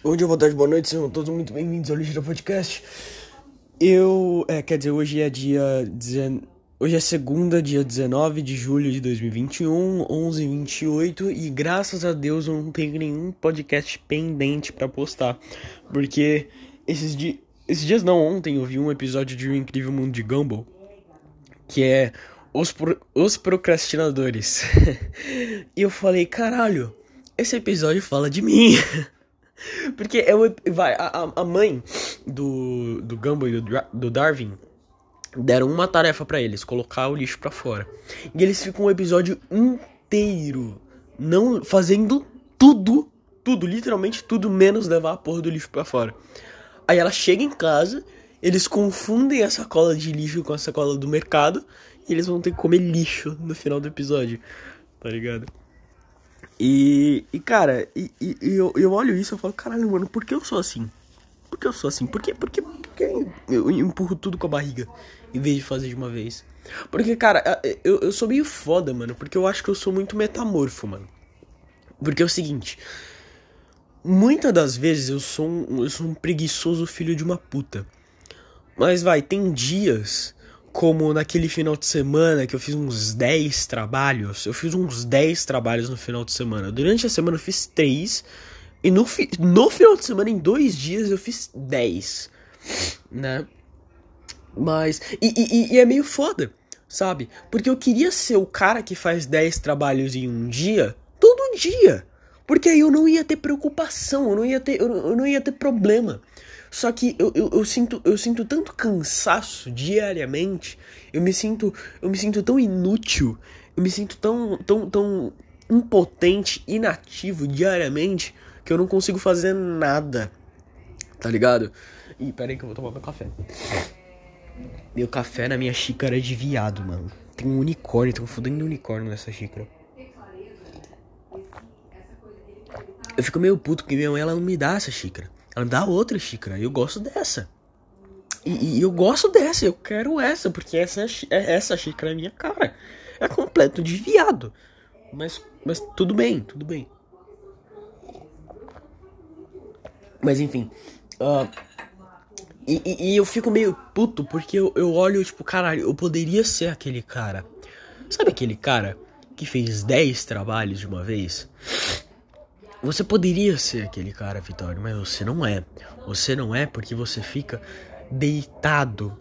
Bom dia, boa tarde, boa noite, sejam todos muito bem-vindos ao Lixo Podcast. Eu, é, quer dizer, hoje é dia. Dezen... Hoje é segunda, dia 19 de julho de 2021, 11h28, e graças a Deus eu não tenho nenhum podcast pendente para postar. Porque esses, di... esses dias, não, ontem eu vi um episódio de O Incrível Mundo de Gumball, que é Os, Pro... Os Procrastinadores. e eu falei, caralho, esse episódio fala de mim. Porque é o, vai, a, a mãe do, do Gumball e do, do Darwin deram uma tarefa para eles, colocar o lixo para fora. E eles ficam um episódio inteiro não fazendo tudo, tudo, literalmente tudo menos levar a porra do lixo para fora. Aí ela chega em casa, eles confundem a sacola de lixo com a sacola do mercado e eles vão ter que comer lixo no final do episódio. Tá ligado? E, e cara, e, e, eu, eu olho isso e falo, caralho, mano, por que eu sou assim? Por que eu sou assim? Por que, por que, por que eu empurro tudo com a barriga em vez de fazer de uma vez? Porque, cara, eu, eu sou meio foda, mano, porque eu acho que eu sou muito metamorfo, mano. Porque é o seguinte, muitas das vezes eu sou um, eu sou um preguiçoso filho de uma puta. Mas vai, tem dias como naquele final de semana que eu fiz uns 10 trabalhos. Eu fiz uns 10 trabalhos no final de semana. Durante a semana eu fiz 3. E no, fi no final de semana, em dois dias, eu fiz 10. Né? Mas. E, e, e, é meio foda, sabe? Porque eu queria ser o cara que faz 10 trabalhos em um dia, todo dia. Porque aí eu não ia ter preocupação, eu não ia ter, eu, eu não ia ter problema. Só que eu, eu, eu, sinto, eu sinto tanto cansaço diariamente, eu me sinto, eu me sinto tão inútil, eu me sinto tão, tão, tão impotente, inativo diariamente, que eu não consigo fazer nada. Tá ligado? Ih, pera aí que eu vou tomar meu café. Meu café na minha xícara é de viado, mano. Tem um unicórnio, tem um fudendo unicórnio nessa xícara. Eu fico meio puto porque minha mãe ela não me dá essa xícara. Dá outra xícara. Eu gosto dessa. E, e, eu gosto dessa, eu quero essa, porque essa, é, essa xícara é minha cara. É completo de viado. Mas, mas tudo bem, tudo bem. Mas enfim. Uh, e, e, e, eu fico meio puto porque eu, eu olho, tipo, caralho, eu poderia ser aquele cara. Sabe aquele cara que fez 10 trabalhos de uma vez? Você poderia ser aquele cara, Vitório, mas você não é. Você não é porque você fica deitado.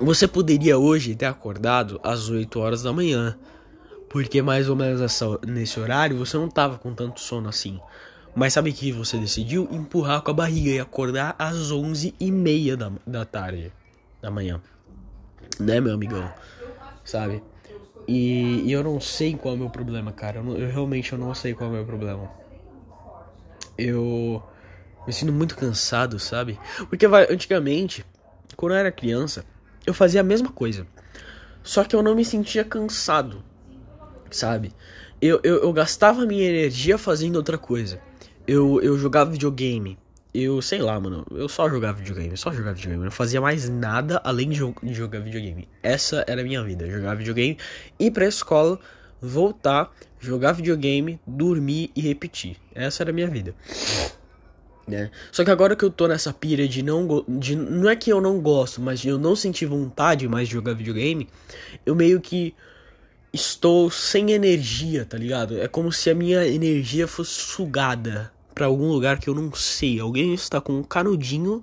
Você poderia hoje ter acordado às 8 horas da manhã, porque mais ou menos essa, nesse horário você não tava com tanto sono assim. Mas sabe que você decidiu empurrar com a barriga e acordar às 11 e meia da, da tarde, da manhã. Né, meu amigão? Sabe? E, e eu não sei qual é o meu problema, cara. Eu, eu realmente eu não sei qual é o meu problema eu me sinto muito cansado, sabe? Porque antigamente, quando eu era criança, eu fazia a mesma coisa. Só que eu não me sentia cansado, sabe? Eu, eu, eu gastava minha energia fazendo outra coisa. Eu, eu jogava videogame. Eu sei lá, mano. Eu só jogava videogame. Só jogava videogame. Eu não fazia mais nada além de, de jogar videogame. Essa era a minha vida. Jogar videogame, ir pra escola, voltar, jogar videogame, dormir e repetir. Essa era a minha vida. Né? Só que agora que eu tô nessa pira de não de não é que eu não gosto, mas de eu não sentir vontade mais de jogar videogame, eu meio que estou sem energia, tá ligado? É como se a minha energia fosse sugada para algum lugar que eu não sei. Alguém está com um canudinho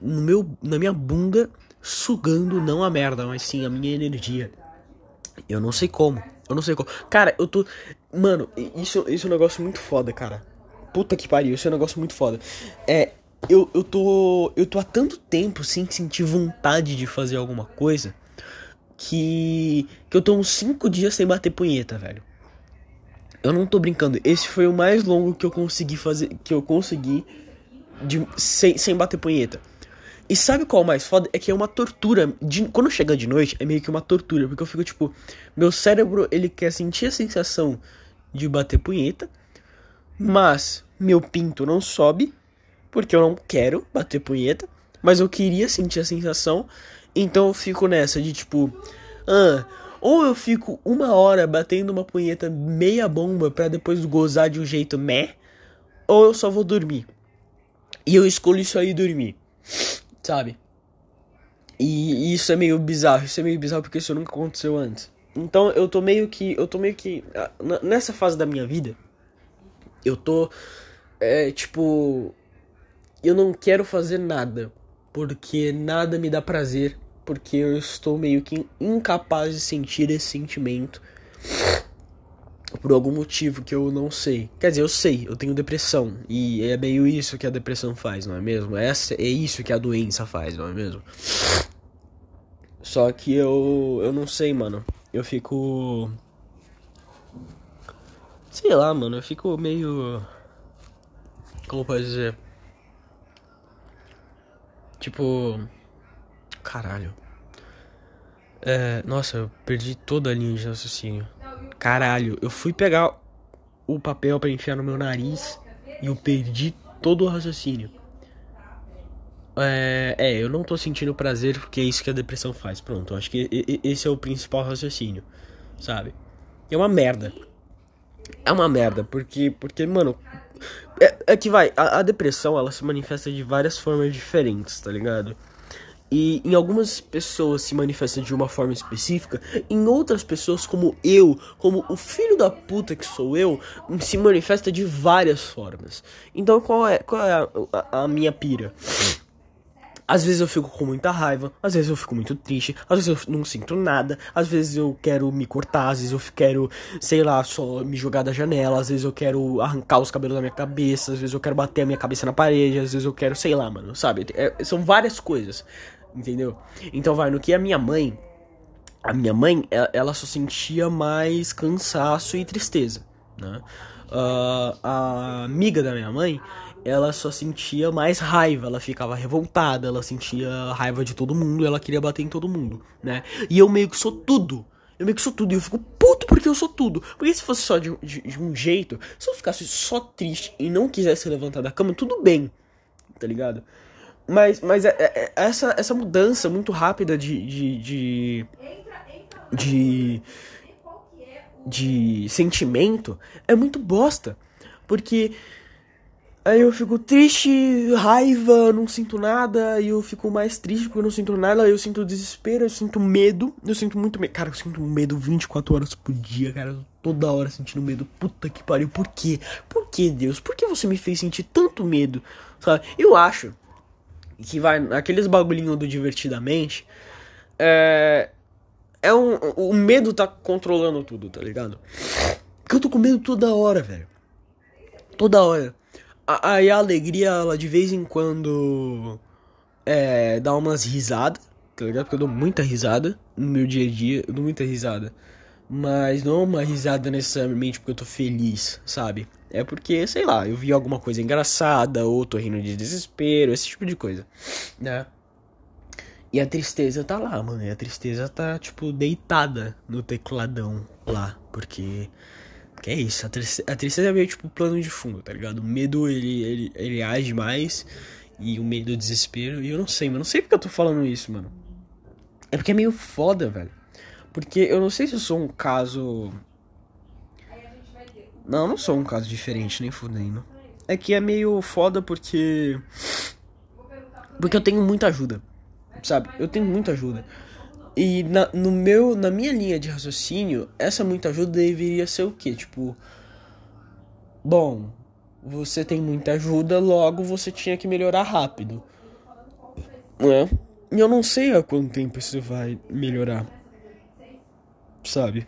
no meu na minha bunda sugando não a merda, mas sim a minha energia. Eu não sei como. Eu não sei como. Cara, eu tô. Mano, isso, isso é um negócio muito foda, cara. Puta que pariu, isso é um negócio muito foda. É. Eu, eu tô. Eu tô há tanto tempo sem sentir vontade de fazer alguma coisa. Que. Que eu tô uns 5 dias sem bater punheta, velho. Eu não tô brincando. Esse foi o mais longo que eu consegui fazer. Que eu consegui. De, sem, sem bater punheta. E sabe qual é mais foda? É que é uma tortura. De, quando chega de noite, é meio que uma tortura. Porque eu fico tipo. Meu cérebro, ele quer sentir a sensação de bater punheta. Mas meu pinto não sobe. Porque eu não quero bater punheta. Mas eu queria sentir a sensação. Então eu fico nessa de tipo. Ah, ou eu fico uma hora batendo uma punheta meia bomba para depois gozar de um jeito meh. Ou eu só vou dormir. E eu escolho isso aí dormir, sabe? E, e isso é meio bizarro, isso é meio bizarro porque isso nunca aconteceu antes. Então eu tô meio que. Eu tô meio que. Ah, nessa fase da minha vida, eu tô. É tipo. Eu não quero fazer nada. Porque nada me dá prazer. Porque eu estou meio que incapaz de sentir esse sentimento. Por algum motivo que eu não sei. Quer dizer, eu sei, eu tenho depressão. E é meio isso que a depressão faz, não é mesmo? Essa, é isso que a doença faz, não é mesmo? Só que eu. Eu não sei, mano eu fico. Sei lá, mano, eu fico meio. Como pode dizer? Tipo. Caralho. É, nossa, eu perdi toda a linha de raciocínio. Caralho, eu fui pegar o papel para enfiar no meu nariz e eu perdi todo o raciocínio. É, é, eu não tô sentindo prazer porque é isso que a depressão faz. Pronto, acho que esse é o principal raciocínio, sabe? É uma merda. É uma merda, porque, porque mano. É, é que vai, a, a, depressão ela se manifesta de várias formas diferentes, tá ligado? E em algumas pessoas se manifesta de uma forma específica, em outras pessoas, como eu, como o filho da puta que sou eu, se manifesta de várias formas. Então qual é, qual é a, a, a minha pira? Às vezes eu fico com muita raiva, às vezes eu fico muito triste, às vezes eu não sinto nada, às vezes eu quero me cortar, às vezes eu quero, sei lá, só me jogar da janela, às vezes eu quero arrancar os cabelos da minha cabeça, às vezes eu quero bater a minha cabeça na parede, às vezes eu quero, sei lá, mano, sabe? É, são várias coisas, entendeu? Então vai, no que a minha mãe, a minha mãe, ela, só sentia mais cansaço e tristeza, né? Uh, a amiga da minha mãe, ela só sentia mais raiva, ela ficava revoltada, ela sentia raiva de todo mundo, ela queria bater em todo mundo, né? E eu meio que sou tudo. Eu meio que sou tudo e eu fico puto porque eu sou tudo. Porque se fosse só de, de, de um jeito, se eu ficasse só triste e não quisesse levantar da cama, tudo bem, tá ligado? Mas, mas é, é, é essa, essa mudança muito rápida de. de, de, de, de sentimento é muito bosta. Porque Aí eu fico triste, raiva, não sinto nada, e eu fico mais triste porque eu não sinto nada, eu sinto desespero, eu sinto medo, eu sinto muito medo. Cara, eu sinto medo 24 horas por dia, cara, toda hora sentindo medo. Puta que pariu, por quê? Por que, Deus? Por que você me fez sentir tanto medo? Sabe? Eu acho que vai, aqueles bagulhinho do divertidamente, é. É um. O medo tá controlando tudo, tá ligado? Porque eu tô com medo toda hora, velho. Toda hora. Aí a alegria, ela de vez em quando é, dá umas risadas, tá ligado? Porque eu dou muita risada no meu dia a dia, eu dou muita risada. Mas não uma risada necessariamente porque eu tô feliz, sabe? É porque, sei lá, eu vi alguma coisa engraçada, ou tô rindo de desespero, esse tipo de coisa, né? E a tristeza tá lá, mano. E a tristeza tá, tipo, deitada no tecladão lá. Porque que é isso, a tristeza, a tristeza é meio tipo plano de fundo, tá ligado? O medo, ele, ele, ele age mais. E o medo, o desespero. E eu não sei, mano. Não sei porque eu tô falando isso, mano. É porque é meio foda, velho. Porque eu não sei se eu sou um caso. Não, não sou um caso diferente, nem fudendo. É que é meio foda porque. Porque eu tenho muita ajuda. Sabe? Eu tenho muita ajuda. E na, no meu, na minha linha de raciocínio, essa muita ajuda deveria ser o quê? Tipo, bom, você tem muita ajuda, logo você tinha que melhorar rápido. Né? E eu não sei há quanto tempo isso vai melhorar. Sabe?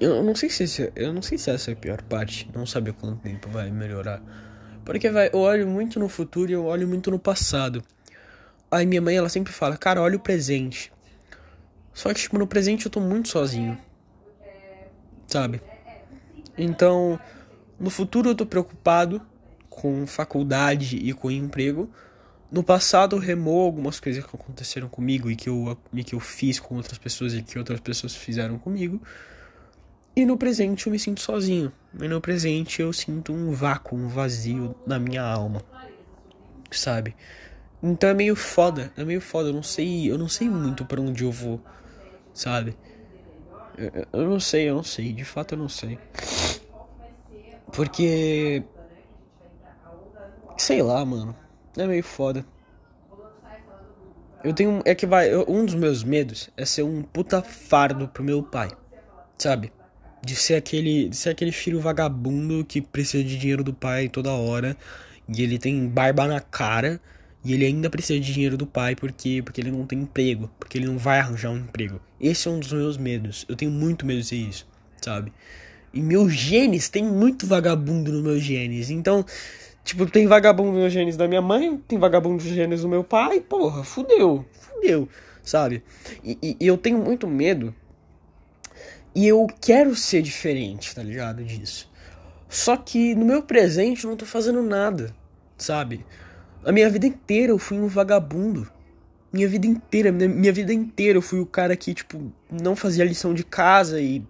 Eu não sei se eu não sei se essa é a pior parte, não saber quanto tempo vai melhorar. Porque vai, eu olho muito no futuro e eu olho muito no passado. Aí minha mãe, ela sempre fala, cara, olha o presente. Só que, tipo, no presente eu tô muito sozinho. Sabe? Então, no futuro eu tô preocupado com faculdade e com emprego. No passado remou algumas coisas que aconteceram comigo e que eu, e que eu fiz com outras pessoas e que outras pessoas fizeram comigo. E no presente eu me sinto sozinho. E no presente eu sinto um vácuo, um vazio na minha alma. Sabe? Então é meio foda, é meio foda, eu não sei, eu não sei muito para onde eu vou, sabe? Eu, eu não sei, eu não sei, de fato eu não sei. Porque Sei lá, mano. É meio foda. Eu tenho. É que vai. Um dos meus medos é ser um puta fardo pro meu pai. Sabe? De ser aquele. De ser aquele filho vagabundo que precisa de dinheiro do pai toda hora. E ele tem barba na cara. E ele ainda precisa de dinheiro do pai porque, porque ele não tem emprego. Porque ele não vai arranjar um emprego. Esse é um dos meus medos. Eu tenho muito medo de ser isso, sabe? E meus genes, tem muito vagabundo nos meus genes. Então, tipo, tem vagabundo nos genes da minha mãe, tem vagabundo nos genes do meu pai. Porra, fudeu, fudeu, sabe? E, e, e eu tenho muito medo. E eu quero ser diferente, tá ligado? Disso. Só que no meu presente eu não tô fazendo nada, sabe? A minha vida inteira eu fui um vagabundo. Minha vida inteira, minha, minha vida inteira eu fui o cara que, tipo, não fazia lição de casa e.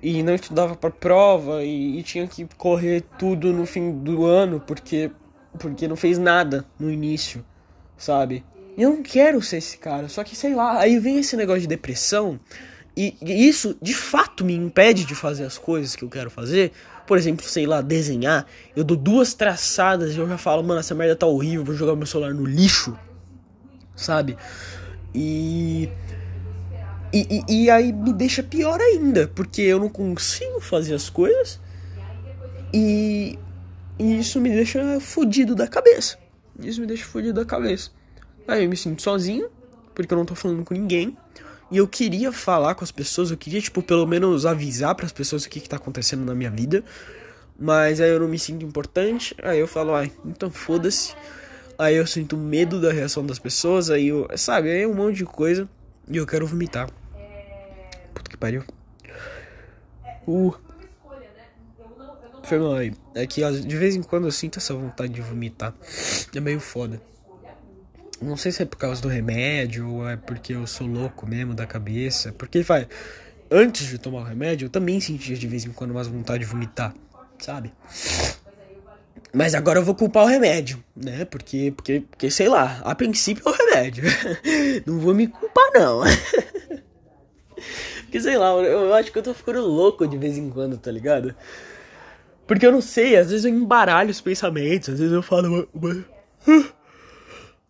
E não estudava pra prova e, e tinha que correr tudo no fim do ano porque. Porque não fez nada no início, sabe? Eu não quero ser esse cara, só que sei lá, aí vem esse negócio de depressão e, isso de fato me impede de fazer as coisas que eu quero fazer por exemplo, sei lá, desenhar, eu dou duas traçadas e eu já falo, mano, essa merda tá horrível, vou jogar meu celular no lixo, sabe? E. E, e, e aí me deixa pior ainda, porque eu não consigo fazer as coisas e, e isso me deixa fodido da cabeça. Isso me deixa fodido da cabeça. Aí eu me sinto sozinho, porque eu não tô falando com ninguém. E eu queria falar com as pessoas, eu queria, tipo, pelo menos avisar para as pessoas o que, que tá acontecendo na minha vida. Mas aí eu não me sinto importante, aí eu falo, ai, então foda-se. Aí eu sinto medo da reação das pessoas, aí eu, sabe, aí é um monte de coisa e eu quero vomitar. Puta que pariu. Uh. Foi mal aí. É que de vez em quando eu sinto essa vontade de vomitar. É meio foda. Não sei se é por causa do remédio ou é porque eu sou louco mesmo da cabeça. Porque vai. Antes de tomar o remédio, eu também sentia de vez em quando mais vontade de vomitar, sabe? Mas agora eu vou culpar o remédio, né? Porque, porque, porque sei lá, a princípio é o remédio. não vou me culpar, não. porque sei lá, eu acho que eu tô ficando louco de vez em quando, tá ligado? Porque eu não sei, às vezes eu embaralho os pensamentos, às vezes eu falo.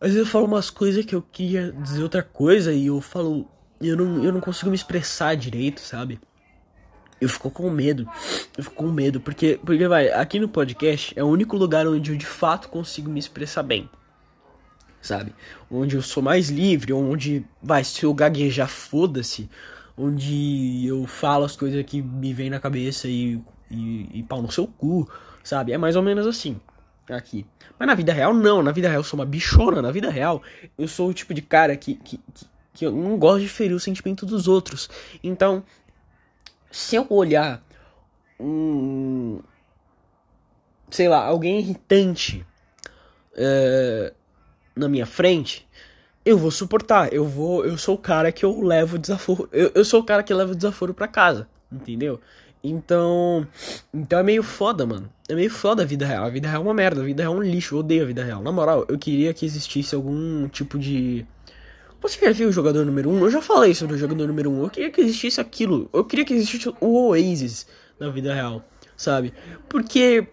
Às vezes eu falo umas coisas que eu queria dizer outra coisa e eu falo. Eu não, eu não consigo me expressar direito, sabe? Eu fico com medo. Eu fico com medo. Porque, porque vai, aqui no podcast é o único lugar onde eu de fato consigo me expressar bem. Sabe? Onde eu sou mais livre, onde, vai, se eu gaguejar, foda-se. Onde eu falo as coisas que me vêm na cabeça e, e, e pau no seu cu, sabe? É mais ou menos assim aqui. Mas na vida real, não. Na vida real eu sou uma bichona. Na vida real, eu sou o tipo de cara que, que, que, que eu não gosto de ferir o sentimento dos outros. Então, se eu olhar um. Sei lá, alguém irritante é, na minha frente, eu vou suportar. Eu vou. Eu sou o cara que eu levo desaforo. Eu, eu sou o cara que leva o desaforo pra casa. Entendeu? Então. Então é meio foda, mano. É meio foda a vida real. A vida real é uma merda. A vida real é um lixo. Eu odeio a vida real. Na moral, eu queria que existisse algum tipo de. Você já viu o jogador número 1? Um? Eu já falei sobre o jogador número 1. Um. Eu queria que existisse aquilo. Eu queria que existisse o Oasis na vida real. Sabe? Porque.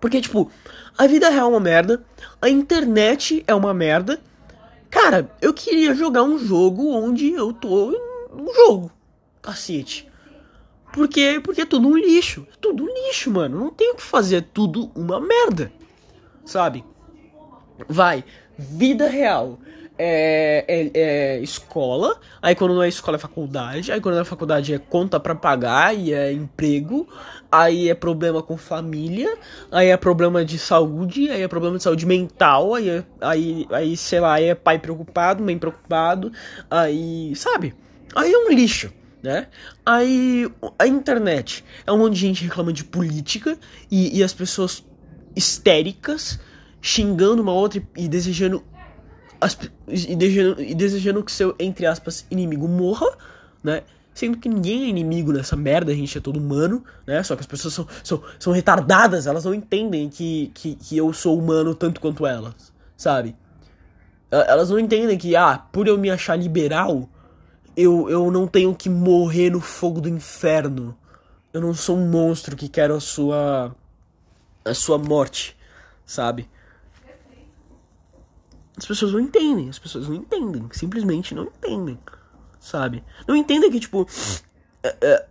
Porque, tipo, a vida real é uma merda. A internet é uma merda. Cara, eu queria jogar um jogo onde eu tô num jogo. Cacete. Porque, porque é tudo um lixo. É tudo um lixo, mano. Não tem o que fazer. É tudo uma merda. Sabe? Vai. Vida real. É, é, é, escola, aí quando não é escola é faculdade, aí quando não é faculdade é conta para pagar e é emprego, aí é problema com família, aí é problema de saúde, aí é problema de saúde mental, aí, é, aí, aí sei lá, aí é pai preocupado, mãe preocupado, aí, sabe? Aí é um lixo né? Aí a internet é um monte de gente reclamando de política e, e as pessoas histéricas xingando uma outra e, e desejando as, e, desejando e desejando que seu entre aspas inimigo morra, né? Sendo que ninguém é inimigo nessa merda, a gente é todo humano, né? Só que as pessoas são, são, são retardadas, elas não entendem que, que, que eu sou humano tanto quanto elas, sabe? Elas não entendem que, ah, por eu me achar liberal, eu, eu não tenho que morrer no fogo do inferno. Eu não sou um monstro que quero a sua a sua morte, sabe? As pessoas não entendem, as pessoas não entendem, simplesmente não entendem, sabe? Não entendem que, tipo, é, é,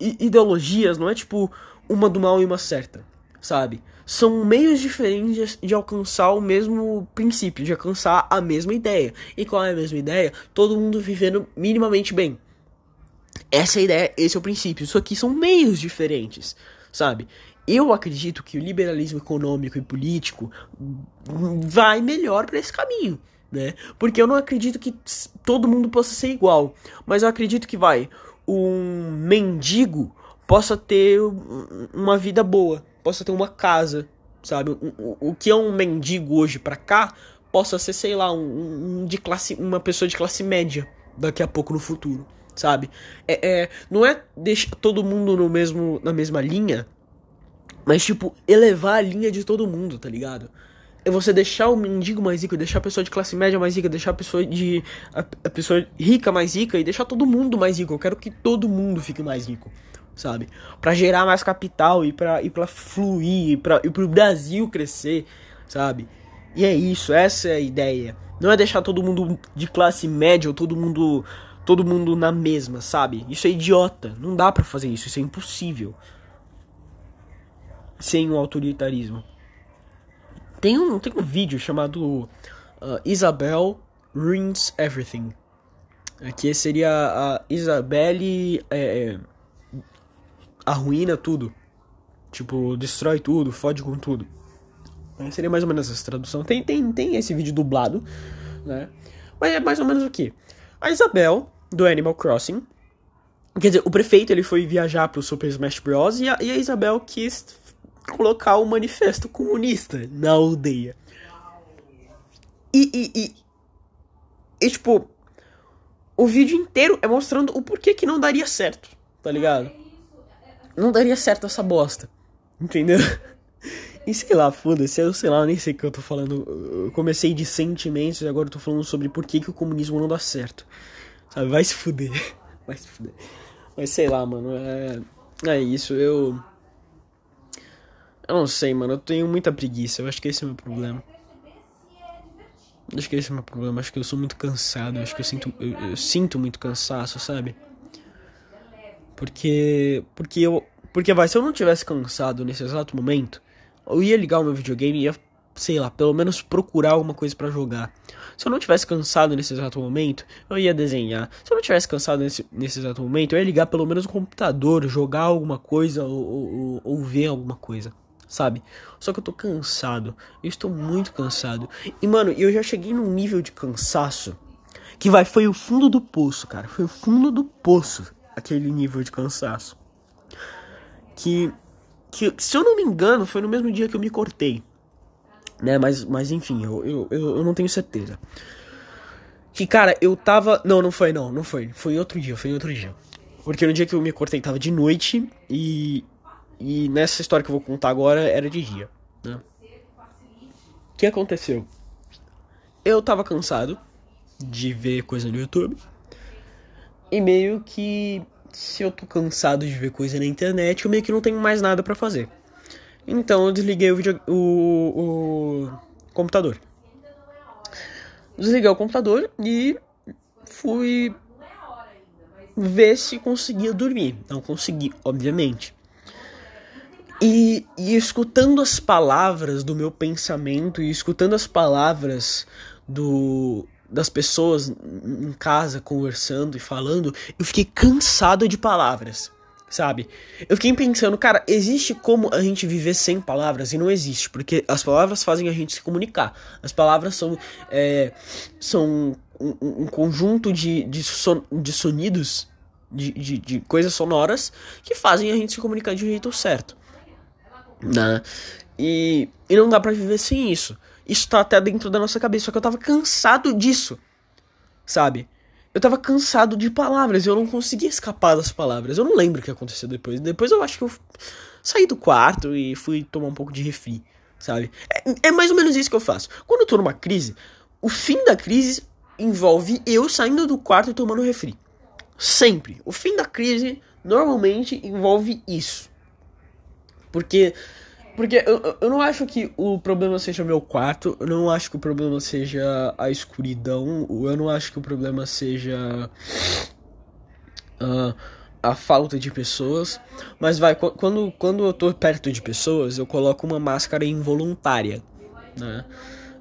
ideologias não é tipo uma do mal e uma certa, sabe? São meios diferentes de alcançar o mesmo princípio, de alcançar a mesma ideia. E qual é a mesma ideia? Todo mundo vivendo minimamente bem. Essa é a ideia, esse é o princípio. Isso aqui são meios diferentes, sabe? Eu acredito que o liberalismo econômico e político vai melhor para esse caminho, né? Porque eu não acredito que todo mundo possa ser igual, mas eu acredito que vai um mendigo possa ter uma vida boa, possa ter uma casa, sabe? O, o, que é um mendigo hoje para cá possa ser, sei lá, um, um, de classe, uma pessoa de classe média daqui a pouco no futuro, sabe? É, é não é deixar todo mundo no mesmo na mesma linha, mas, tipo, elevar a linha de todo mundo, tá ligado? É você deixar o mendigo mais rico, deixar a pessoa de classe média mais rica, deixar a pessoa de. a, a pessoa rica mais rica e deixar todo mundo mais rico. Eu quero que todo mundo fique mais rico, sabe? Para gerar mais capital e pra, e pra fluir, e, pra, e pro Brasil crescer, sabe? E é isso, essa é a ideia. Não é deixar todo mundo de classe média ou todo mundo todo mundo na mesma, sabe? Isso é idiota. Não dá para fazer isso, isso é impossível sem o autoritarismo. Tem um, tem um vídeo chamado uh, Isabel Ruins Everything. Que seria a Isabelle é, é, arruína tudo. Tipo, destrói tudo, fode com tudo. Seria mais ou menos essa tradução. Tem, tem, tem esse vídeo dublado, né? Mas é mais ou menos o que? A Isabel, do Animal Crossing. Quer dizer, o prefeito ele foi viajar pro Super Smash Bros. E a, e a Isabel quis colocar o manifesto comunista na aldeia. E, e, e, e, tipo, o vídeo inteiro é mostrando o porquê que não daria certo, tá ligado? Não daria certo essa bosta, entendeu? E sei lá, foda-se, eu sei lá, nem sei o que eu tô falando. Eu comecei de sentimentos e agora eu tô falando sobre por que, que o comunismo não dá certo. Sabe, vai se fuder. Vai se fuder. Mas sei lá, mano, é, é isso, eu. Eu não sei, mano. Eu tenho muita preguiça. Eu acho que esse é o meu problema. Acho que esse é o meu problema. Acho que eu sou muito cansado. Acho que eu sinto, eu, eu sinto muito cansaço, sabe? Porque. Porque eu. Porque vai, se eu não tivesse cansado nesse exato momento, eu ia ligar o meu videogame e ia, sei lá, pelo menos procurar alguma coisa para jogar. Se eu não tivesse cansado nesse exato momento, eu ia desenhar. Se eu não tivesse cansado nesse, nesse exato momento, eu ia ligar pelo menos o computador, jogar alguma coisa ou, ou, ou ver alguma coisa sabe? Só que eu tô cansado. Eu estou muito cansado. E, mano, eu já cheguei num nível de cansaço que vai, foi o fundo do poço, cara. Foi o fundo do poço aquele nível de cansaço. Que, que se eu não me engano, foi no mesmo dia que eu me cortei. Né, mas, mas enfim, eu, eu, eu, eu não tenho certeza. Que, cara, eu tava. Não, não foi, não, não foi. Foi outro dia, foi outro dia. Porque no dia que eu me cortei tava de noite e e nessa história que eu vou contar agora era de dia, né? O que aconteceu? Eu tava cansado de ver coisa no YouTube. E meio que se eu tô cansado de ver coisa na internet, eu meio que não tenho mais nada para fazer. Então eu desliguei o, video, o, o computador. Desliguei o computador e fui ver se conseguia dormir. Não consegui, obviamente. E, e escutando as palavras do meu pensamento e escutando as palavras do das pessoas em casa conversando e falando, eu fiquei cansado de palavras, sabe? Eu fiquei pensando, cara, existe como a gente viver sem palavras? E não existe, porque as palavras fazem a gente se comunicar. As palavras são, é, são um, um, conjunto de, de, son, de sonidos, de, de, de coisas sonoras que fazem a gente se comunicar de um jeito certo né? E, e não dá para viver sem isso. Isso tá até dentro da nossa cabeça, só que eu tava cansado disso, sabe? Eu tava cansado de palavras, eu não conseguia escapar das palavras. Eu não lembro o que aconteceu depois. Depois eu acho que eu saí do quarto e fui tomar um pouco de refri, sabe? É, é mais ou menos isso que eu faço. Quando eu tô numa crise, o fim da crise envolve eu saindo do quarto e tomando refri. Sempre. O fim da crise normalmente envolve isso. Porque Porque eu, eu não acho que o problema seja meu quarto, eu não acho que o problema seja a escuridão, eu não acho que o problema seja uh, a falta de pessoas. Mas vai, quando, quando eu tô perto de pessoas, eu coloco uma máscara involuntária, né?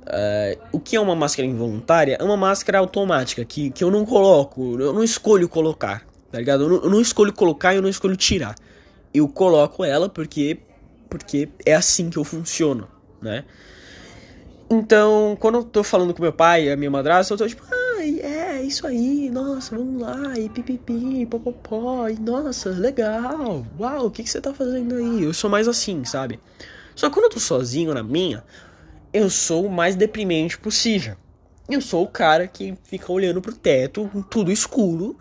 Uh, o que é uma máscara involuntária? É uma máscara automática que, que eu não coloco, eu não escolho colocar, tá ligado? Eu não, eu não escolho colocar e eu não escolho tirar. Eu coloco ela porque porque é assim que eu funciono, né? Então, quando eu tô falando com meu pai e a minha madrasta, eu tô tipo, ai, é, isso aí, nossa, vamos lá, e pipipi, popopó, e nossa, legal, uau, o que, que você tá fazendo aí? Eu sou mais assim, sabe? Só que quando eu tô sozinho na minha, eu sou o mais deprimente possível. Eu sou o cara que fica olhando pro teto, tudo escuro,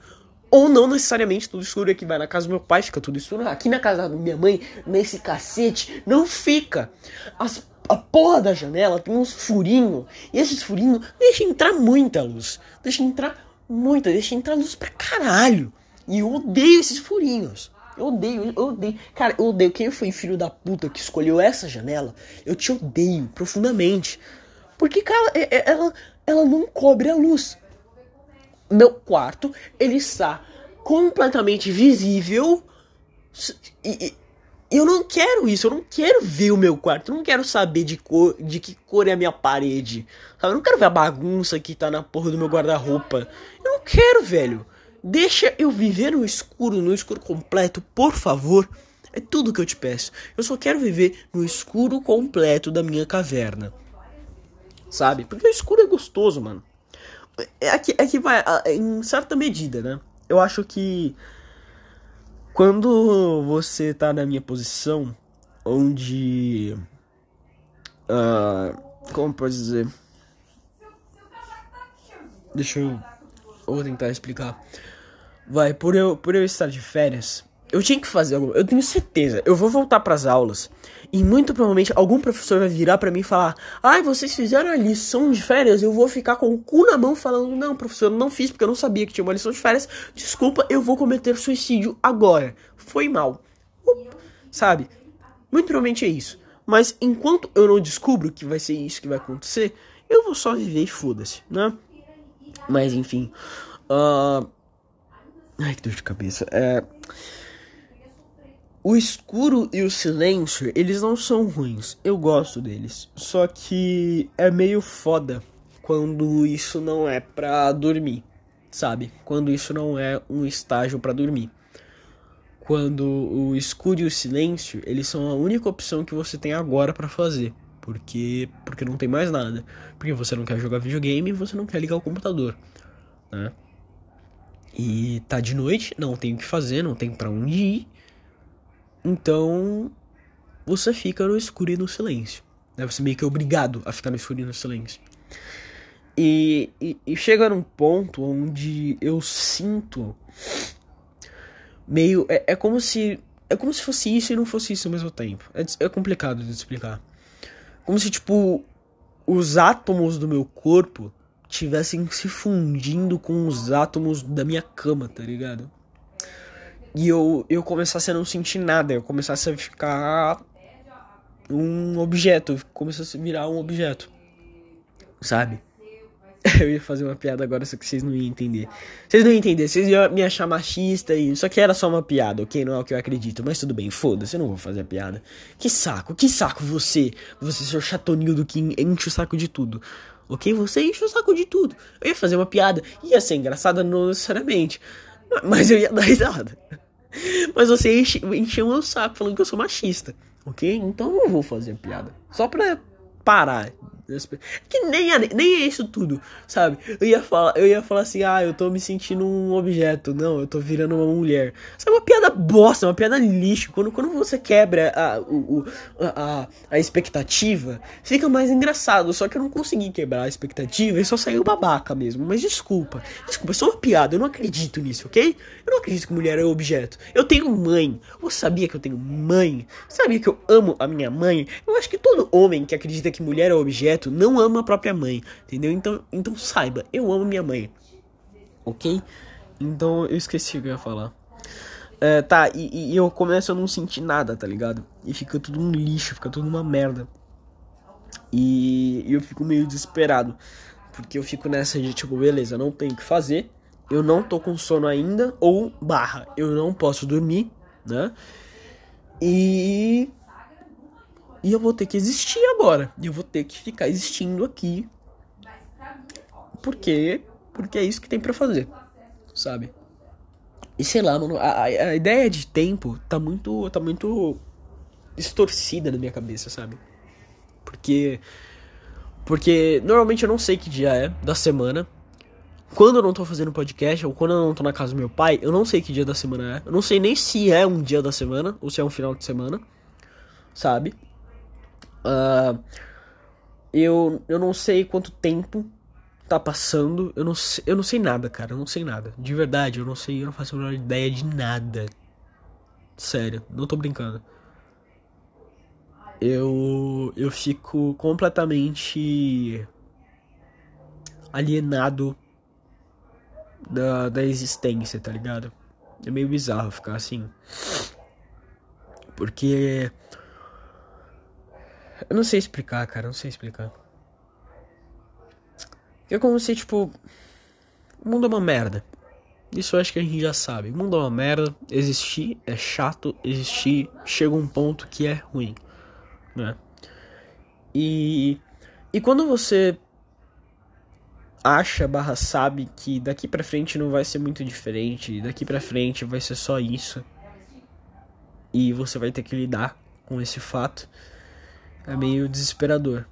ou não necessariamente tudo escuro aqui vai na casa do meu pai, fica tudo escuro. Aqui na casa da minha mãe, nesse cacete, não fica. As, a porra da janela tem uns furinhos. E esses furinhos deixam entrar muita luz. Deixa entrar muita, deixa entrar luz pra caralho. E eu odeio esses furinhos. Eu odeio, eu odeio. Cara, eu odeio. Quem foi filho da puta que escolheu essa janela, eu te odeio profundamente. Porque, cara, é, é, ela, ela não cobre a luz meu quarto ele está completamente visível e, e, eu não quero isso, eu não quero ver o meu quarto, eu não quero saber de cor, de que cor é a minha parede. Sabe? Eu não quero ver a bagunça que tá na porra do meu guarda-roupa. Eu não quero, velho. Deixa eu viver no escuro, no escuro completo, por favor. É tudo que eu te peço. Eu só quero viver no escuro completo da minha caverna. Sabe? Porque o escuro é gostoso, mano. É que, é vai, em certa medida, né? Eu acho que quando você tá na minha posição, onde. Uh, como pode dizer? Deixa. Eu vou tentar explicar. Vai, por eu, por eu estar de férias, eu tinha que fazer algo. Eu tenho certeza. Eu vou voltar para as aulas e muito provavelmente algum professor vai virar para mim e falar: "Ai, vocês fizeram a lição de férias". Eu vou ficar com o cu na mão falando: "Não, professor, eu não fiz porque eu não sabia que tinha uma lição de férias. Desculpa, eu vou cometer suicídio agora. Foi mal". Uh, sabe? Muito provavelmente é isso. Mas enquanto eu não descubro que vai ser isso que vai acontecer, eu vou só viver e foda-se, né? Mas enfim. Uh... Ai, que dor de cabeça. É. O escuro e o silêncio, eles não são ruins. Eu gosto deles. Só que é meio foda quando isso não é pra dormir, sabe? Quando isso não é um estágio para dormir. Quando o escuro e o silêncio, eles são a única opção que você tem agora para fazer. Porque porque não tem mais nada. Porque você não quer jogar videogame e você não quer ligar o computador, né? E tá de noite, não tem o que fazer, não tem para onde ir. Então, você fica no escuro e no silêncio. Né? Você meio que é obrigado a ficar no escuro e no silêncio. E, e, e chega num ponto onde eu sinto meio. É, é como se. É como se fosse isso e não fosse isso ao mesmo tempo. É, é complicado de explicar. Como se, tipo, os átomos do meu corpo tivessem se fundindo com os átomos da minha cama, tá ligado? E eu, eu começasse a não sentir nada, eu começasse a ficar um objeto, começasse a virar um objeto, sabe? Eu ia fazer uma piada agora, só que vocês não iam entender. Vocês não iam entender, vocês iam me achar machista e. Só que era só uma piada, ok? Não é o que eu acredito. Mas tudo bem, foda-se, eu não vou fazer a piada. Que saco, que saco você. Você, seu chatonildo que enche o saco de tudo. Ok? Você enche o saco de tudo. Eu ia fazer uma piada, ia ser engraçada, não necessariamente. Mas eu ia dar risada. Mas você enche, encheu meu saco falando que eu sou machista, ok? Então eu não vou fazer piada. Só pra parar que nem nem é isso tudo, sabe? Eu ia falar, eu ia falar assim, ah, eu tô me sentindo um objeto. Não, eu tô virando uma mulher. Isso é uma piada bosta, uma piada lixo. Quando, quando você quebra a, o, a, a expectativa, fica mais engraçado. Só que eu não consegui quebrar a expectativa e só saiu babaca mesmo. Mas desculpa, desculpa, é só uma piada. Eu não acredito nisso, ok? Eu não acredito que mulher é objeto. Eu tenho mãe. Você sabia que eu tenho mãe? Sabia que eu amo a minha mãe? Eu acho que todo homem que acredita que mulher é objeto não ama a própria mãe, entendeu? Então, então saiba, eu amo minha mãe, ok? Então eu esqueci o que eu ia falar. É, tá, e, e, eu começo a não sentir nada, tá ligado? E fica tudo um lixo, fica tudo uma merda. E, e eu fico meio desesperado. Porque eu fico nessa de tipo, beleza, não tenho o que fazer. Eu não tô com sono ainda. Ou barra, eu não posso dormir, né? E. E eu vou ter que existir agora. E eu vou ter que ficar existindo aqui. Porque. Porque é isso que tem para fazer. Sabe? E sei lá, mano, a, a ideia de tempo tá muito. tá muito distorcida na minha cabeça, sabe? Porque. Porque normalmente eu não sei que dia é da semana. Quando eu não tô fazendo podcast, ou quando eu não tô na casa do meu pai, eu não sei que dia da semana é. Eu não sei nem se é um dia da semana, ou se é um final de semana. Sabe? Uh, eu, eu não sei quanto tempo tá passando. Eu não, sei, eu não sei nada, cara. Eu não sei nada. De verdade, eu não sei. Eu não faço a menor ideia de nada. Sério, não tô brincando. Eu. Eu fico completamente. alienado da, da existência, tá ligado? É meio bizarro ficar assim. Porque. Eu não sei explicar, cara. Não sei explicar. É como se, tipo. O mundo é uma merda. Isso eu acho que a gente já sabe. O mundo é uma merda. Existir é chato. Existir chega um ponto que é ruim. Né? E. E quando você acha barra sabe que daqui pra frente não vai ser muito diferente. Daqui pra frente vai ser só isso. E você vai ter que lidar com esse fato. É meio desesperador.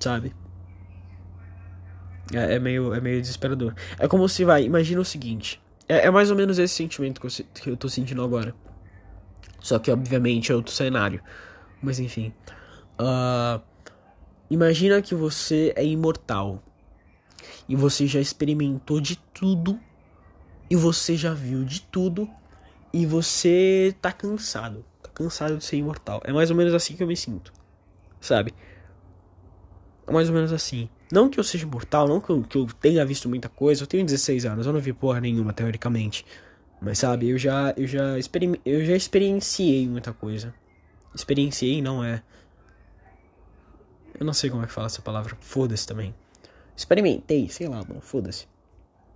Sabe? É, é, meio, é meio desesperador. É como se vai, imagina o seguinte. É, é mais ou menos esse sentimento que eu, que eu tô sentindo agora. Só que, obviamente, é outro cenário. Mas enfim. Uh, imagina que você é imortal. E você já experimentou de tudo. E você já viu de tudo. E você tá cansado. Tá cansado de ser imortal. É mais ou menos assim que eu me sinto. Sabe? É mais ou menos assim. Não que eu seja mortal, não que eu, que eu tenha visto muita coisa. Eu tenho 16 anos, eu não vi porra nenhuma, teoricamente. Mas sabe, eu já, eu já, experim, eu já experienciei muita coisa. Experienciei não é. Eu não sei como é que fala essa palavra. Foda-se também. Experimentei, sei lá, mano. Foda-se.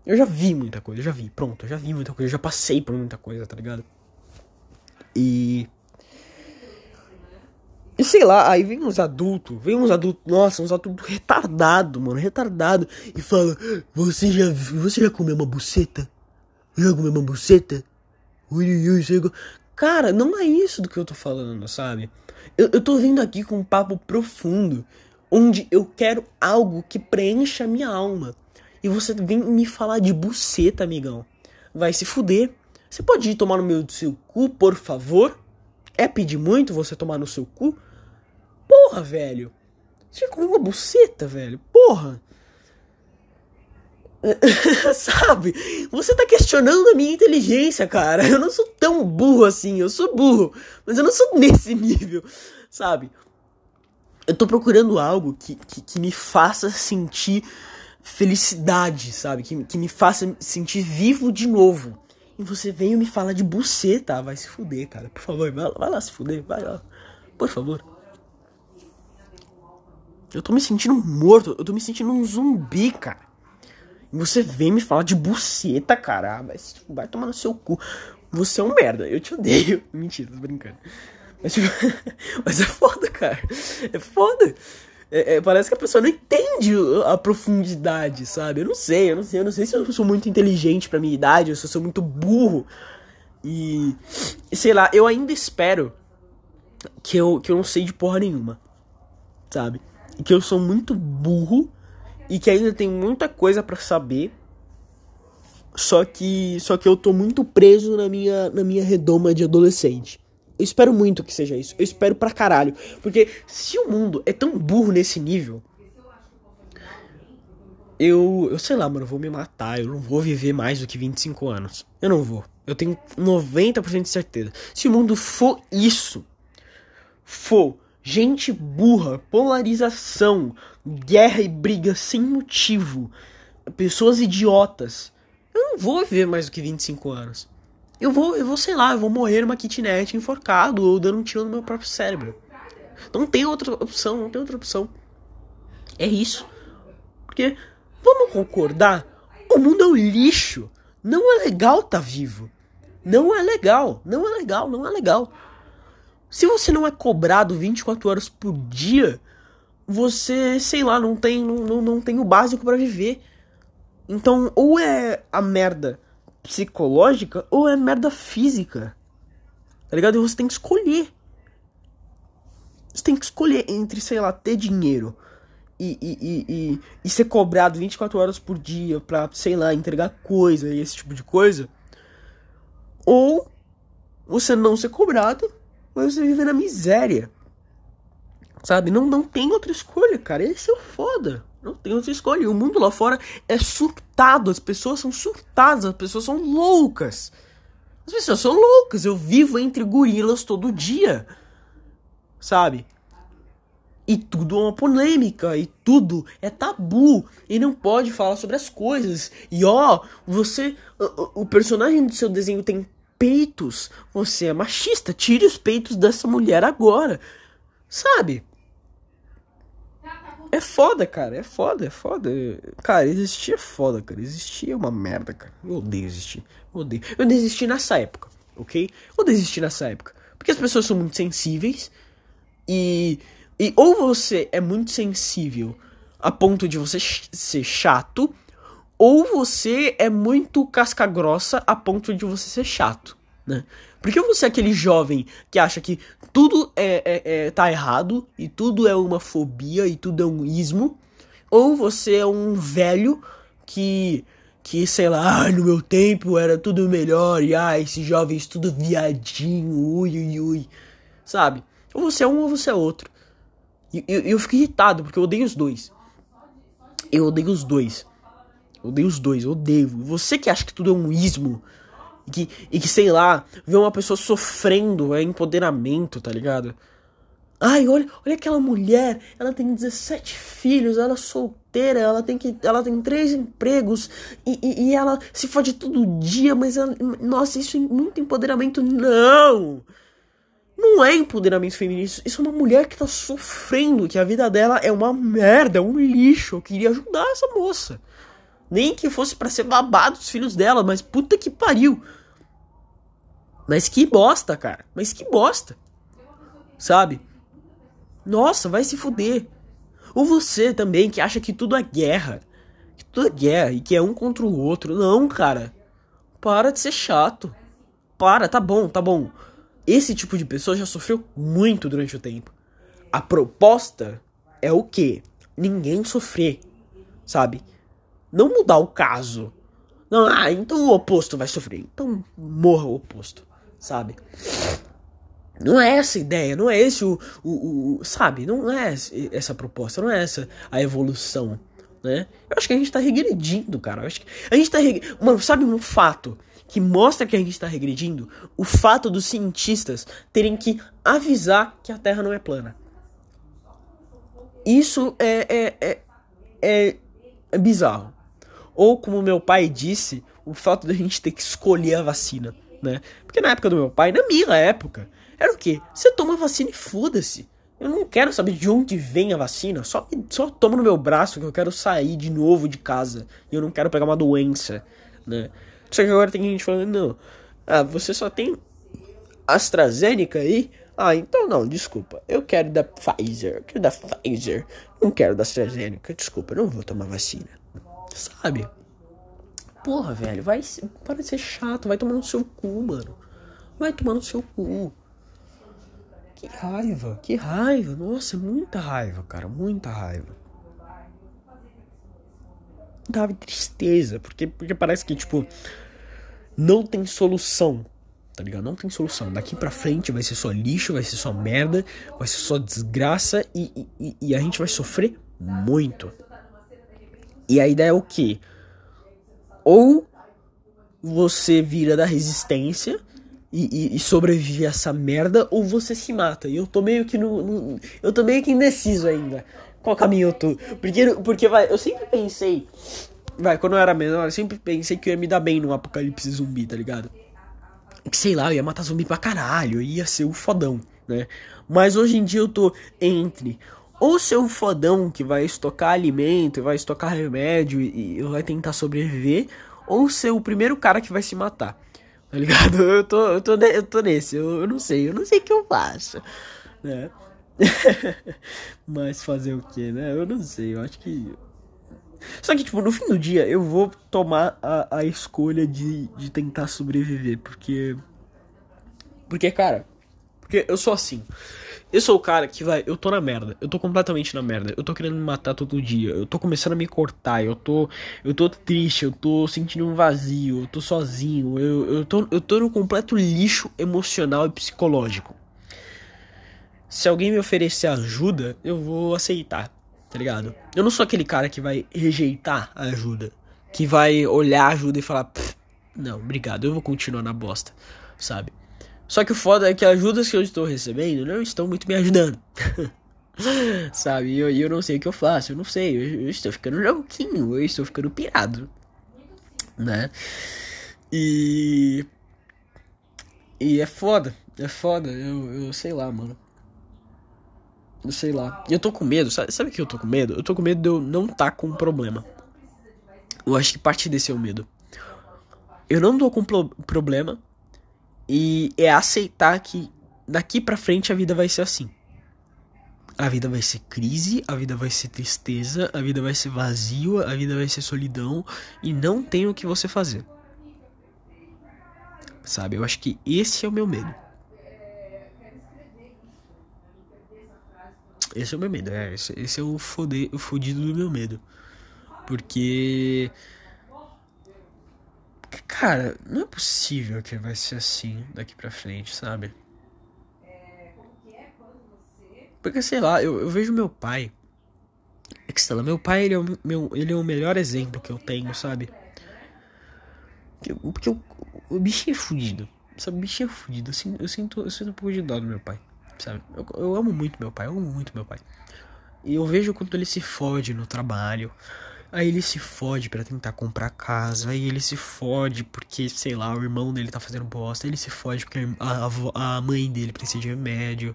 Eu já vi muita coisa, eu já vi, pronto, eu já vi muita coisa, eu já passei por muita coisa, tá ligado? E e sei lá, aí vem uns adultos, vem uns adultos, nossa, uns adultos retardado, mano, retardado, e fala, você já, você já comeu uma buceta? Já comeu uma buceta? Ui, ui, ui, Cara, não é isso do que eu tô falando, sabe? Eu, eu tô vindo aqui com um papo profundo, onde eu quero algo que preencha a minha alma. E você vem me falar de buceta, amigão. Vai se fuder. Você pode ir tomar no meu seu cu, por favor? É pedir muito você tomar no seu cu? Porra, velho. Você comeu uma buceta, velho. Porra. Sabe? Você tá questionando a minha inteligência, cara. Eu não sou tão burro assim. Eu sou burro. Mas eu não sou nesse nível. Sabe? Eu tô procurando algo que, que, que me faça sentir felicidade, sabe? Que, que me faça sentir vivo de novo. E você veio me falar de buceta. Vai se fuder, cara. Por favor, vai, vai lá se fuder. Vai lá. Por favor. Eu tô me sentindo morto, eu tô me sentindo um zumbi, cara. E você vem me falar de buceta, cara. Mas vai tomar no seu cu. Você é um merda, eu te odeio. Mentira, tô brincando. Mas, tipo, mas é foda, cara. É foda. É, é, parece que a pessoa não entende a profundidade, sabe? Eu não sei, eu não sei, eu não sei se eu sou muito inteligente pra minha idade, ou se eu sou muito burro. E sei lá, eu ainda espero que eu, que eu não sei de porra nenhuma, sabe? Que eu sou muito burro e que ainda tem muita coisa para saber. Só que só que eu tô muito preso na minha na minha redoma de adolescente. Eu espero muito que seja isso. Eu espero pra caralho, porque se o mundo é tão burro nesse nível, eu, eu sei lá, mano, eu vou me matar, eu não vou viver mais do que 25 anos. Eu não vou. Eu tenho 90% de certeza. Se o mundo for isso, for gente burra, polarização, guerra e briga sem motivo, pessoas idiotas. Eu não vou viver mais do que 25 anos. eu vou, eu vou, sei lá, eu vou morrer numa kitnet enforcado ou dando um tiro no meu próprio cérebro. Não tem outra opção, não tem outra opção. É isso. Porque, vamos concordar, o mundo é um lixo. Não é legal tá vivo. Não é legal, não é legal, não é legal. Se você não é cobrado 24 horas por dia, você, sei lá, não tem, não, não, não tem o básico para viver. Então, ou é a merda psicológica ou é merda física. Tá ligado? E você tem que escolher. Você tem que escolher entre, sei lá, ter dinheiro e, e, e, e, e ser cobrado 24 horas por dia pra, sei lá, entregar coisa e esse tipo de coisa. Ou você não ser cobrado, mas você viver na miséria. Sabe? Não, não tem outra escolha, cara. Esse é o foda. Não tem outra escolha. O mundo lá fora é surtado. As pessoas são surtadas. As pessoas são loucas. As pessoas são loucas. Eu vivo entre gorilas todo dia. Sabe? E tudo é uma polêmica. E tudo é tabu. E não pode falar sobre as coisas. E ó, você. O personagem do seu desenho tem peitos. Você é machista. Tire os peitos dessa mulher agora. Sabe? É foda, cara. É foda, é foda. Cara, existir é foda, cara. Existir é uma merda, cara. Eu odeio existir. Eu odeio. Eu desisti nessa época, ok? Eu desisti nessa época. Porque as pessoas são muito sensíveis. E. E ou você é muito sensível a ponto de você ser chato. Ou você é muito casca grossa a ponto de você ser chato, né? Porque você é aquele jovem que acha que tudo é, é, é, tá errado e tudo é uma fobia e tudo é um ismo, ou você é um velho que que sei lá, no meu tempo era tudo melhor e ah, esses jovens tudo viadinho, ui ui ui, sabe? Ou você é um ou você é outro. E eu, eu fico irritado porque eu odeio os dois. Eu odeio os dois. Odeio os dois, odeio. Você que acha que tudo é um ismo, e que, e que, sei lá, ver uma pessoa sofrendo é empoderamento, tá ligado? Ai, olha, olha aquela mulher, ela tem 17 filhos, ela é solteira, ela tem que. Ela tem três empregos e, e, e ela se fode todo dia, mas ela, nossa, isso é muito empoderamento. Não! Não é empoderamento feminista, isso é uma mulher que tá sofrendo, que a vida dela é uma merda, é um lixo. Eu queria ajudar essa moça. Nem que fosse para ser babado dos filhos dela, mas puta que pariu. Mas que bosta, cara. Mas que bosta. Sabe? Nossa, vai se fuder. Ou você também que acha que tudo é guerra. Que tudo é guerra e que é um contra o outro. Não, cara. Para de ser chato. Para, tá bom, tá bom. Esse tipo de pessoa já sofreu muito durante o tempo. A proposta é o quê? Ninguém sofrer, sabe? Não mudar o caso. Não, ah, então o oposto vai sofrer. Então morra o oposto, sabe? Não é essa a ideia, não é esse o, o, o, Sabe? Não é essa a proposta, não é essa a evolução, né? Eu acho que a gente tá regredindo, cara. Eu acho que a gente tá. Reg... Mano, sabe um fato que mostra que a gente tá regredindo? O fato dos cientistas terem que avisar que a Terra não é plana. Isso é, é, é, é, é bizarro. Ou como meu pai disse, o fato da gente ter que escolher a vacina, né? Porque na época do meu pai, na minha época, era o quê? Você toma vacina e foda-se. Eu não quero saber de onde vem a vacina, só, só toma no meu braço que eu quero sair de novo de casa. E eu não quero pegar uma doença, né? Só que agora tem gente falando, não, ah, você só tem AstraZeneca aí? Ah, então não, desculpa. Eu quero da Pfizer, eu quero da Pfizer. Não quero da AstraZeneca, desculpa, não vou tomar vacina. Sabe? Porra, velho, vai para de ser chato, vai tomar no seu cu, mano. Vai tomar no seu cu. Que raiva, que raiva. Nossa, muita raiva, cara, muita raiva. Dava tristeza, porque, porque parece que, tipo, não tem solução, tá ligado? Não tem solução. Daqui pra frente vai ser só lixo, vai ser só merda, vai ser só desgraça e, e, e a gente vai sofrer muito. E a ideia é o que? Ou você vira da resistência e, e, e, sobrevive a essa merda, ou você se mata. E eu tô meio que no, no, Eu tô meio que indeciso ainda. Qual caminho eu tô? Porque, porque vai, eu sempre pensei. Vai, quando eu era menor, eu sempre pensei que eu ia me dar bem no apocalipse zumbi, tá ligado? que sei lá, eu ia matar zumbi pra caralho, ia ser o fodão, né? Mas hoje em dia eu tô entre ou ser o fodão que vai estocar alimento, vai estocar remédio e, vai tentar sobreviver, ou ser o primeiro cara que vai se matar. Tá ligado? Eu tô, eu tô, eu tô nesse, eu, eu não sei, eu não sei o que eu faço, né? Mas fazer o que, né? Eu não sei, eu acho que. Só que, tipo, no fim do dia eu vou tomar a, a escolha de, de tentar sobreviver, porque. Porque, cara, porque eu sou assim. Eu sou o cara que vai, eu tô na merda. Eu tô completamente na merda. Eu tô querendo me matar todo dia. Eu tô começando a me cortar. Eu tô, eu tô triste. Eu tô sentindo um vazio. Eu tô sozinho. Eu, eu tô, eu tô no completo lixo emocional e psicológico. Se alguém me oferecer ajuda, eu vou aceitar, tá ligado? Eu não sou aquele cara que vai rejeitar a ajuda, que vai olhar a ajuda e falar, não, obrigado, eu vou continuar na bosta, sabe? Só que o foda é que as ajudas que eu estou recebendo não estão muito me ajudando. Sabe? E eu, eu não sei o que eu faço, eu não sei. Eu, eu estou ficando louquinho, eu estou ficando pirado. Né? E. E é foda, é foda. Eu, eu sei lá, mano. Eu sei lá. Eu tô com medo, sabe, sabe que eu tô com medo? Eu tô com medo de eu não tá com um problema. Eu acho que parte desse é o medo. Eu não tô com problema, e é aceitar que daqui para frente a vida vai ser assim. A vida vai ser crise, a vida vai ser tristeza, a vida vai ser vazio, a vida vai ser solidão e não tem o que você fazer. Sabe? Eu acho que esse é o meu medo. Esse é o meu medo, é, esse, esse é o, fode, o fodido do meu medo. Porque Cara, não é possível que vai ser assim daqui pra frente, sabe? Porque, sei lá, eu, eu vejo meu pai. É lá, meu pai, ele é, o, meu, ele é o melhor exemplo que eu tenho, sabe? Porque, porque o, o bichinho é fudido. Sabe, o bichinho é fudido. Eu sinto, eu sinto, eu sinto um pouco de dó do meu pai, sabe? Eu, eu amo muito meu pai, eu amo muito meu pai. E eu vejo quanto ele se fode no trabalho. Aí ele se fode para tentar comprar casa. Aí ele se fode porque, sei lá, o irmão dele tá fazendo bosta. Ele se fode porque a, a, a mãe dele precisa de remédio.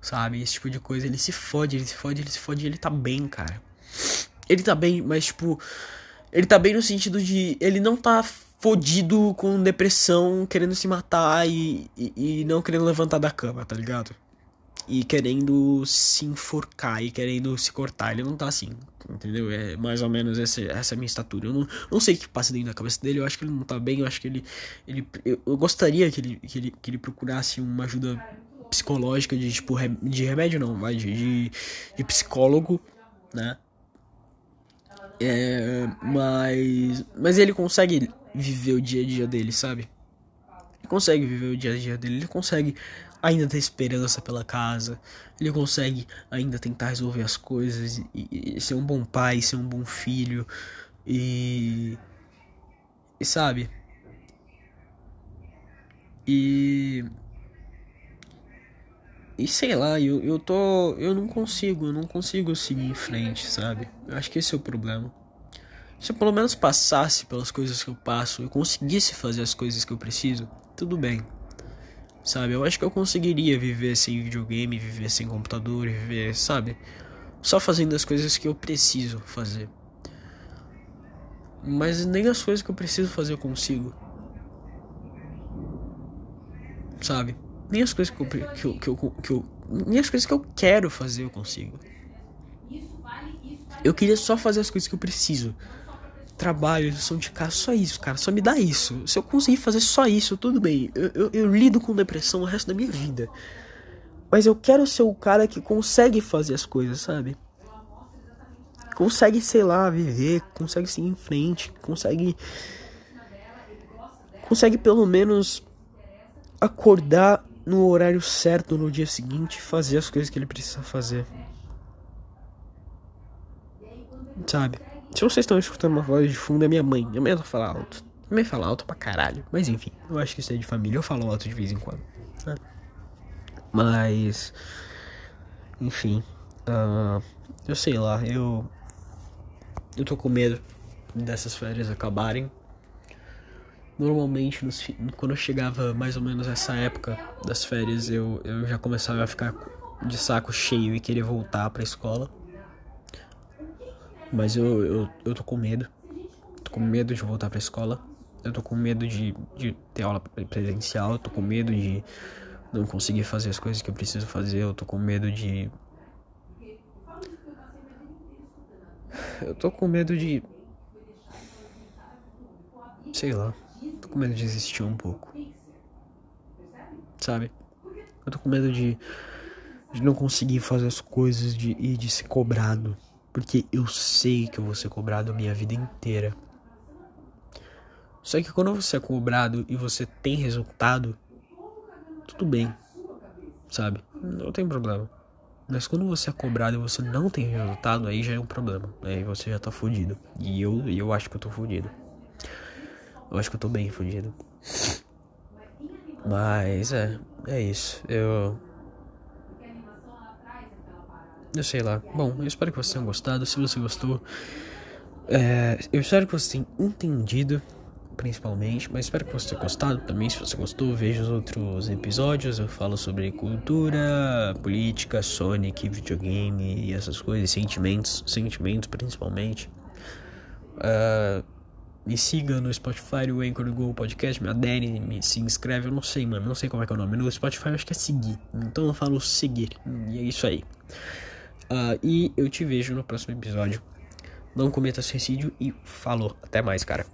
Sabe? Esse tipo de coisa. Ele se fode, ele se fode, ele se fode e ele tá bem, cara. Ele tá bem, mas tipo. Ele tá bem no sentido de. Ele não tá fodido com depressão, querendo se matar e, e, e não querendo levantar da cama, tá ligado? E querendo se enforcar e querendo se cortar. Ele não tá assim, entendeu? É mais ou menos essa, essa minha estatura. Eu não, não sei o que passa dentro da cabeça dele, eu acho que ele não tá bem, eu acho que ele. ele eu, gostaria que ele, que, ele, que ele procurasse uma ajuda psicológica de tipo de remédio não, vai de, de, de psicólogo, né? É, mas mas ele consegue viver o dia a dia dele, sabe? Ele consegue viver o dia a dia dele, ele consegue ainda ter esperança pela casa, ele consegue ainda tentar resolver as coisas e, e ser um bom pai, ser um bom filho e, e sabe? E e sei lá, eu, eu tô. Eu não consigo, eu não consigo seguir em frente, sabe? Eu acho que esse é o problema. Se eu pelo menos passasse pelas coisas que eu passo e conseguisse fazer as coisas que eu preciso, tudo bem. Sabe? Eu acho que eu conseguiria viver sem videogame, viver sem computador, viver, sabe? Só fazendo as coisas que eu preciso fazer. Mas nem as coisas que eu preciso fazer eu consigo. Sabe? Nem as coisas que eu, que eu, que eu, que eu, nem as coisas que eu quero fazer eu consigo. Eu queria só fazer as coisas que eu preciso trabalho, lição de casa, só isso, cara. Só me dá isso. Se eu conseguir fazer só isso, tudo bem. Eu, eu, eu, lido com depressão o resto da minha vida. Mas eu quero ser o cara que consegue fazer as coisas, sabe? Consegue, sei lá, viver, consegue seguir em frente, consegue. Consegue pelo menos acordar no horário certo no dia seguinte e fazer as coisas que ele precisa fazer. Sabe? Se vocês estão escutando uma voz de fundo, é minha mãe. Minha mãe ela fala alto. Minha mãe fala alto pra caralho. Mas enfim, eu acho que isso é de família. Eu falo alto de vez em quando. Né? Mas. Enfim. Uh, eu sei lá, eu. Eu tô com medo dessas férias acabarem. normalmente nos, quando eu chegava mais ou menos essa época das férias, eu, eu já começava a ficar de saco cheio e querer voltar pra escola. Mas eu, eu, eu tô com medo. Tô com medo de voltar pra escola. Eu tô com medo de, de ter aula presencial. Eu tô com medo de não conseguir fazer as coisas que eu preciso fazer. Eu tô com medo de. Eu tô com medo de. Sei lá. Tô com medo de desistir um pouco. Sabe? Eu tô com medo de de não conseguir fazer as coisas de, e de ser cobrado. Porque eu sei que eu vou ser cobrado a minha vida inteira. Só que quando você é cobrado e você tem resultado, tudo bem, sabe? Não tem problema. Mas quando você é cobrado e você não tem resultado, aí já é um problema. Aí você já tá fudido. E eu, eu acho que eu tô fudido. Eu acho que eu tô bem fudido. Mas é, é isso. Eu eu sei lá. Bom, eu espero que vocês tenham gostado. Se você gostou, é, eu espero que você tenha entendido, principalmente. Mas espero que você tenha gostado também. Se você gostou, veja os outros episódios. Eu falo sobre cultura, política, Sonic, videogame e essas coisas. Sentimentos, sentimentos principalmente. Uh, me siga no Spotify, o Anchor, o Google Podcast, me adere, me se inscreve, eu não sei, mano, não sei como é que é o nome. No Spotify eu acho que é seguir, então eu falo seguir, e é isso aí. Uh, e eu te vejo no próximo episódio. Não cometa suicídio e falou. Até mais, cara.